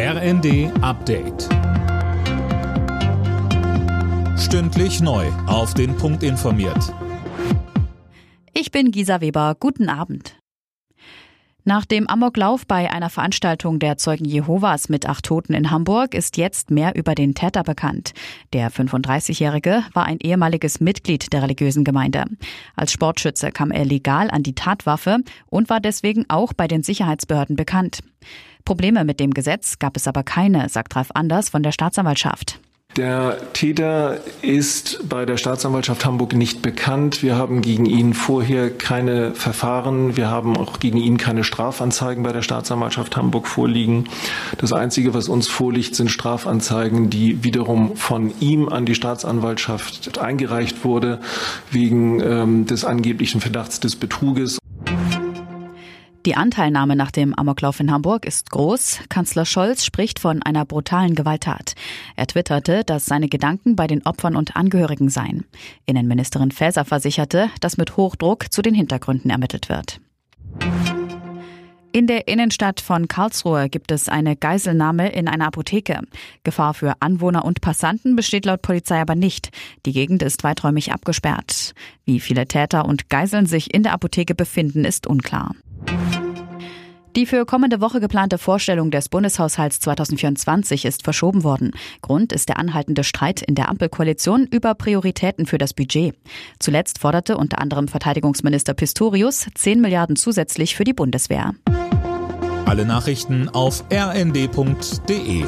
RND Update. Stündlich neu. Auf den Punkt informiert. Ich bin Gisa Weber. Guten Abend. Nach dem Amoklauf bei einer Veranstaltung der Zeugen Jehovas mit acht Toten in Hamburg ist jetzt mehr über den Täter bekannt. Der 35-Jährige war ein ehemaliges Mitglied der religiösen Gemeinde. Als Sportschütze kam er legal an die Tatwaffe und war deswegen auch bei den Sicherheitsbehörden bekannt. Probleme mit dem Gesetz gab es aber keine, sagt Ralf Anders von der Staatsanwaltschaft. Der Täter ist bei der Staatsanwaltschaft Hamburg nicht bekannt. Wir haben gegen ihn vorher keine Verfahren. Wir haben auch gegen ihn keine Strafanzeigen bei der Staatsanwaltschaft Hamburg vorliegen. Das Einzige, was uns vorliegt, sind Strafanzeigen, die wiederum von ihm an die Staatsanwaltschaft eingereicht wurde, wegen ähm, des angeblichen Verdachts des Betruges. Die Anteilnahme nach dem Amoklauf in Hamburg ist groß. Kanzler Scholz spricht von einer brutalen Gewalttat. Er twitterte, dass seine Gedanken bei den Opfern und Angehörigen seien. Innenministerin Faeser versicherte, dass mit Hochdruck zu den Hintergründen ermittelt wird. In der Innenstadt von Karlsruhe gibt es eine Geiselnahme in einer Apotheke. Gefahr für Anwohner und Passanten besteht laut Polizei aber nicht. Die Gegend ist weiträumig abgesperrt. Wie viele Täter und Geiseln sich in der Apotheke befinden, ist unklar. Die für kommende Woche geplante Vorstellung des Bundeshaushalts 2024 ist verschoben worden. Grund ist der anhaltende Streit in der Ampelkoalition über Prioritäten für das Budget. Zuletzt forderte unter anderem Verteidigungsminister Pistorius 10 Milliarden zusätzlich für die Bundeswehr. Alle Nachrichten auf rnd.de